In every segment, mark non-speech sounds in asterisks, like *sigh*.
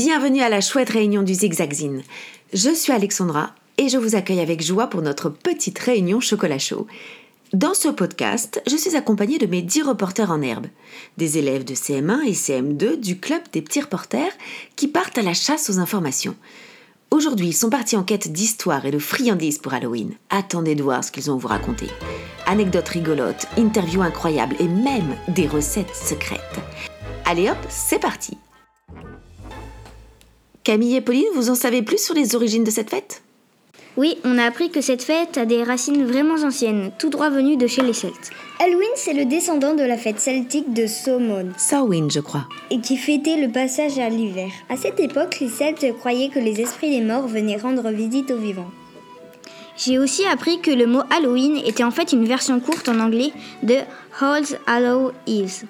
Bienvenue à la chouette réunion du Zigzagzine. Je suis Alexandra et je vous accueille avec joie pour notre petite réunion chocolat chaud. Dans ce podcast, je suis accompagnée de mes dix reporters en herbe, des élèves de CM1 et CM2 du club des petits reporters qui partent à la chasse aux informations. Aujourd'hui, ils sont partis en quête d'histoire et de friandises pour Halloween. Attendez de voir ce qu'ils ont à vous raconter. Anecdotes rigolotes, interviews incroyables et même des recettes secrètes. Allez hop, c'est parti Camille et Pauline, vous en savez plus sur les origines de cette fête? Oui, on a appris que cette fête a des racines vraiment anciennes, tout droit venues de chez les Celtes. Halloween, c'est le descendant de la fête celtique de Samhain. Samhain, je crois. Et qui fêtait le passage à l'hiver. À cette époque, les Celtes croyaient que les esprits des morts venaient rendre visite aux vivants. J'ai aussi appris que le mot Halloween était en fait une version courte en anglais de Halls Hallow Eves,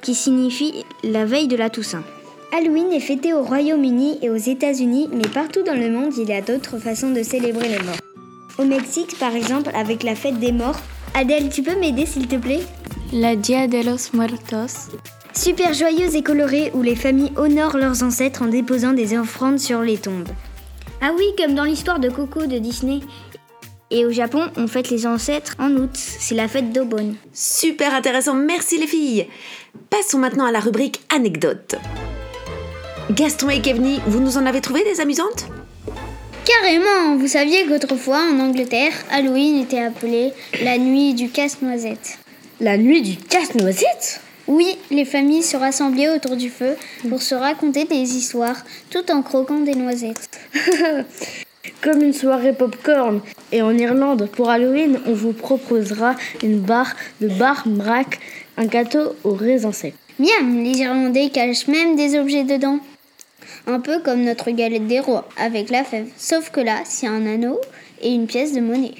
qui signifie la veille de la Toussaint. Halloween est fêté au Royaume-Uni et aux États-Unis, mais partout dans le monde, il y a d'autres façons de célébrer les morts. Au Mexique, par exemple, avec la fête des morts. Adèle, tu peux m'aider s'il te plaît? La Dia de los Muertos. Super joyeuse et colorée où les familles honorent leurs ancêtres en déposant des offrandes sur les tombes. Ah oui, comme dans l'histoire de Coco de Disney. Et au Japon, on fête les ancêtres en août. C'est la fête d'Obon. Super intéressant, merci les filles. Passons maintenant à la rubrique anecdotes. Gaston et Kevni, vous nous en avez trouvé des amusantes? Carrément Vous saviez qu'autrefois, en Angleterre, Halloween était appelé la nuit du casse-noisette. La nuit du casse-noisette? Oui, les familles se rassemblaient autour du feu pour se raconter des histoires tout en croquant des noisettes. *laughs* Comme une soirée popcorn. Et en Irlande, pour Halloween, on vous proposera une barre de bar braque, un gâteau au raisin sec. Miam Les Irlandais cachent même des objets dedans. Un peu comme notre galette des rois, avec la fève. Sauf que là, c'est un anneau et une pièce de monnaie.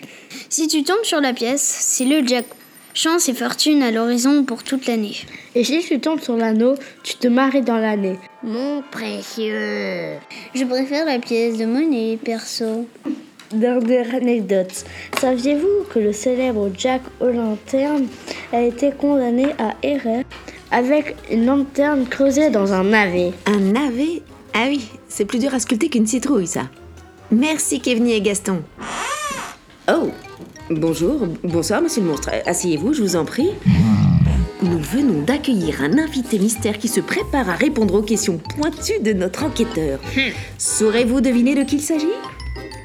Si tu tombes sur la pièce, c'est le jack. Chance et fortune à l'horizon pour toute l'année. Et si tu tombes sur l'anneau, tu te maries dans l'année. Mon précieux. Je préfère la pièce de monnaie, perso. Dernière anecdote. Saviez-vous que le célèbre Jack O'Lantern a été condamné à errer avec une lanterne creusée dans un navet? Un navet Ah oui, c'est plus dur à sculpter qu'une citrouille, ça. Merci Kevni et Gaston. Oh, bonjour, bonsoir monsieur le monstre. Asseyez-vous, je vous en prie. Nous venons d'accueillir un invité mystère qui se prépare à répondre aux questions pointues de notre enquêteur. Saurez-vous deviner de qui il s'agit?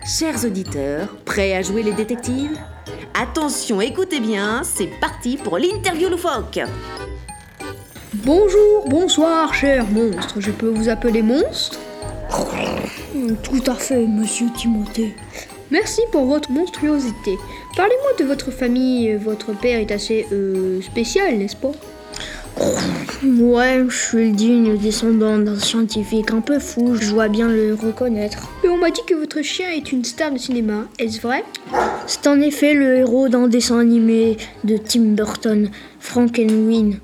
Chers auditeurs, prêts à jouer les détectives? Attention, écoutez bien, c'est parti pour l'interview loufoque Bonjour, bonsoir, cher monstre. Je peux vous appeler monstre Tout à fait, monsieur Timothée. Merci pour votre monstruosité. Parlez-moi de votre famille. Votre père est assez euh, spécial, n'est-ce pas? Ouais, je suis le digne descendant d'un scientifique un peu fou, je dois bien le reconnaître. Mais on m'a dit que votre chien est une star de cinéma, est-ce vrai? C'est en effet le héros d'un dessin animé de Tim Burton, Frankenweenie.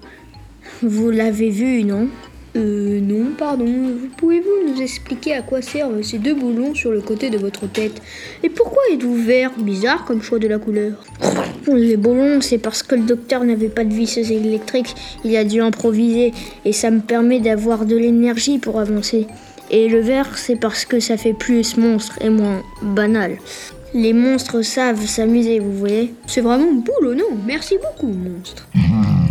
Vous l'avez vu, non? Euh, non, pardon. Pouvez-vous nous expliquer à quoi servent ces deux boulons sur le côté de votre tête? Et pourquoi êtes-vous vert Bizarre comme choix de la couleur? Les boulons, c'est parce que le docteur n'avait pas de visseuse électrique, il a dû improviser, et ça me permet d'avoir de l'énergie pour avancer. Et le vert, c'est parce que ça fait plus monstre et moins banal. Les monstres savent s'amuser, vous voyez C'est vraiment boulonnant. Merci beaucoup, monstre.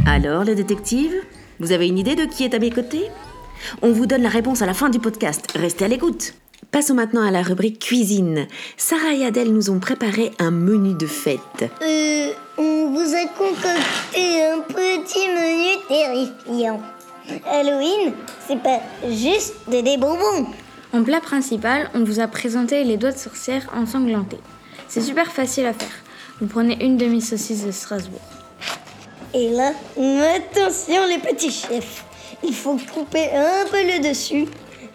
Alors, les détectives Vous avez une idée de qui est à mes côtés? On vous donne la réponse à la fin du podcast. Restez à l'écoute. Passons maintenant à la rubrique cuisine. Sarah et Adèle nous ont préparé un menu de fête. Euh, on vous a concocté un petit menu terrifiant. Halloween, c'est pas juste des bonbons. En plat principal, on vous a présenté les doigts de sorcière ensanglantés. C'est super facile à faire. Vous prenez une demi-saucisse de Strasbourg. Et là, attention les petits chefs. Il faut couper un peu le dessus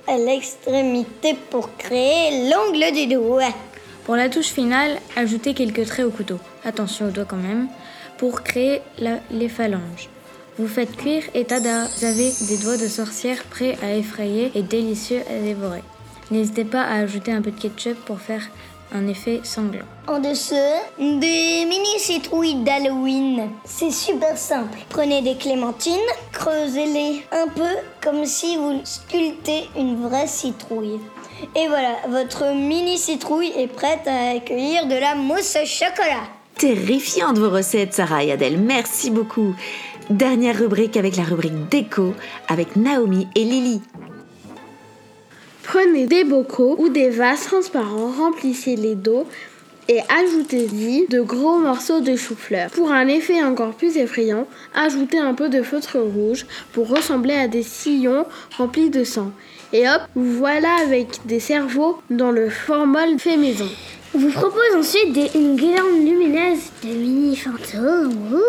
à l'extrémité pour créer l'angle du doigt. Pour la touche finale, ajoutez quelques traits au couteau. Attention aux doigts quand même. Pour créer les phalanges. Vous faites cuire et tada, vous avez des doigts de sorcière prêts à effrayer et délicieux à dévorer. N'hésitez pas à ajouter un peu de ketchup pour faire un effet sanglant. En dessous, des mini citrouilles d'Halloween. C'est super simple. Prenez des clémentines, creusez-les un peu comme si vous sculptez une vraie citrouille. Et voilà, votre mini citrouille est prête à accueillir de la mousse au chocolat. Terrifiante vos recettes, Sarah et Adèle. Merci beaucoup. Dernière rubrique avec la rubrique déco avec Naomi et Lily. Prenez des bocaux ou des vases transparents, remplissez-les d'eau et ajoutez-y de gros morceaux de chou-fleur. Pour un effet encore plus effrayant, ajoutez un peu de feutre rouge pour ressembler à des sillons remplis de sang. Et hop, vous voilà avec des cerveaux dans le formol fait maison. On vous propose ensuite une guirlande lumineuse de mini fantômes.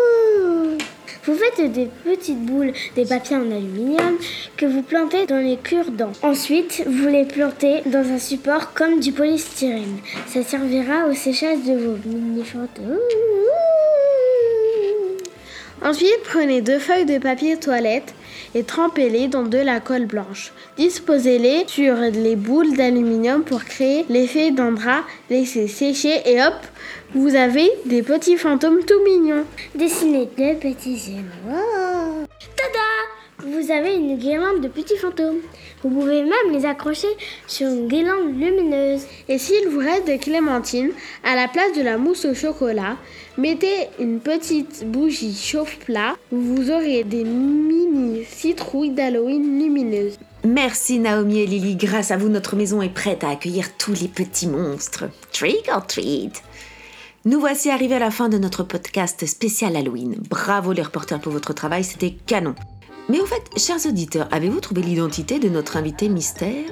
Vous faites des petites boules de papier en aluminium que vous plantez dans les cure-dents. Ensuite, vous les plantez dans un support comme du polystyrène. Ça servira au séchage de vos mini fantômes. Ensuite, prenez deux feuilles de papier toilette et trempez-les dans de la colle blanche. Disposez-les sur les boules d'aluminium pour créer l'effet d'un drap. Laissez sécher et hop, vous avez des petits fantômes tout mignons. Dessinez deux petits yeux noirs. Tada Vous avez une guirlande de petits fantômes. Vous pouvez même les accrocher sur une guirlande lumineuse. Et s'il vous reste des clémentines, à la place de la mousse au chocolat, mettez une petite bougie chauffe-plat. Vous aurez des mini citrouilles d'Halloween lumineuses. Merci Naomi et Lily. Grâce à vous, notre maison est prête à accueillir tous les petits monstres. Trick or treat. Nous voici arrivés à la fin de notre podcast spécial Halloween. Bravo les reporters pour votre travail, c'était canon. Mais au fait, chers auditeurs, avez-vous trouvé l'identité de notre invité mystère?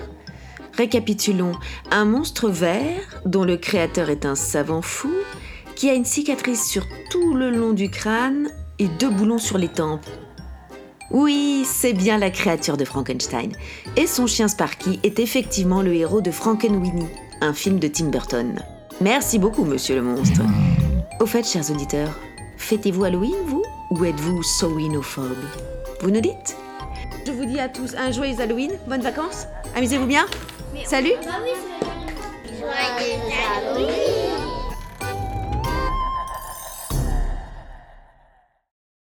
Récapitulons. Un monstre vert dont le créateur est un savant fou qui a une cicatrice sur tout le long du crâne et deux boulons sur les tempes. Oui, c'est bien la créature de Frankenstein. Et son chien Sparky est effectivement le héros de Frankenweenie, un film de Tim Burton. Merci beaucoup, monsieur le monstre. Au fait, chers auditeurs, fêtez-vous Halloween, vous Ou êtes-vous sowinophobe? Vous nous dites? Je vous dis à tous un joyeux Halloween, bonnes vacances, amusez-vous bien. Salut. Joyeux Halloween